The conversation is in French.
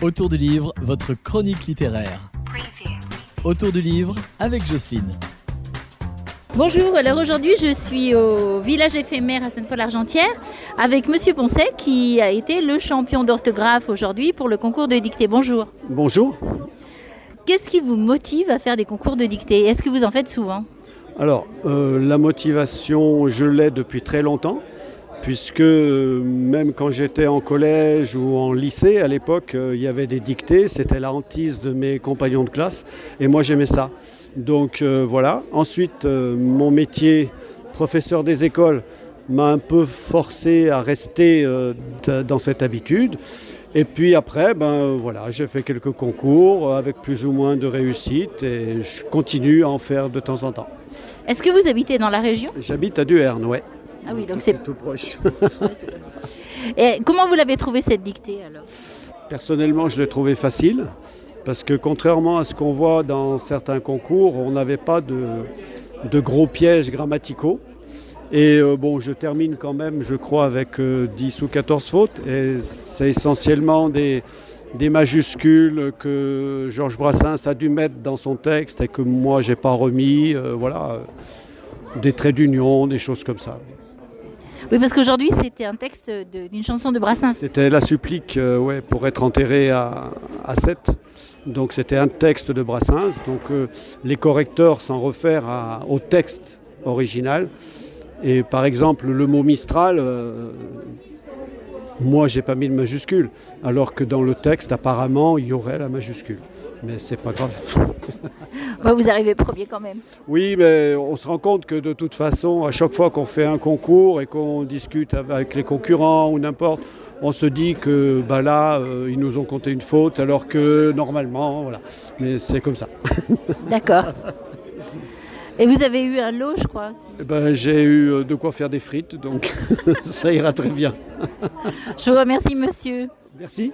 Autour du livre, votre chronique littéraire. Autour du livre avec Jocelyne. Bonjour, alors aujourd'hui je suis au village éphémère à Sainte-Foy-l'Argentière avec Monsieur Poncet qui a été le champion d'orthographe aujourd'hui pour le concours de dictée. Bonjour. Bonjour. Qu'est-ce qui vous motive à faire des concours de dictée? Est-ce que vous en faites souvent? Alors, euh, la motivation, je l'ai depuis très longtemps, puisque euh, même quand j'étais en collège ou en lycée, à l'époque, euh, il y avait des dictées, c'était la hantise de mes compagnons de classe, et moi j'aimais ça. Donc euh, voilà. Ensuite, mon métier, professeur des écoles, m'a un peu forcé à rester euh, dans cette habitude. Et puis après, ben voilà, j'ai fait quelques concours avec plus ou moins de réussite et je continue à en faire de temps en temps. Est-ce que vous habitez dans la région? J'habite à Duerne, ouais. Ah oui, donc c'est... tout proche. Et comment vous l'avez trouvé cette dictée alors Personnellement, je l'ai trouvé facile parce que contrairement à ce qu'on voit dans certains concours, on n'avait pas de, de gros pièges grammaticaux. Et euh, bon, je termine quand même, je crois, avec euh, 10 ou 14 fautes. Et c'est essentiellement des, des majuscules que Georges Brassens a dû mettre dans son texte et que moi, j'ai pas remis. euh, voilà, euh, des traits d'union, des choses comme ça. Oui, parce qu'aujourd'hui c'était un texte d'une chanson de Brassens. C'était la supplique euh, ouais, pour être enterré à, à. Donc c'était un texte de Brassens. Donc euh, les correcteurs s'en réfèrent à- au texte original. Et par exemple, le mot Mistral, euh, moi j'ai pas mis de majuscule. Alors que dans le texte, apparemment, il y aurait la majuscule. Mais c'est pas grave. Bah, vous arrivez premier quand même. Oui, mais on se rend compte que de toute façon, à chaque fois qu'on fait un concours et qu'on discute avec les concurrents ou n'importe, on se dit que bah là, euh, ils nous ont compté une faute, alors que normalement, voilà. Mais c'est comme ça. D'accord. Et vous avez eu un lot, je crois. Eh ben, J'ai eu euh, de quoi faire des frites, donc ça ira très bien. Je vous remercie, monsieur. Merci.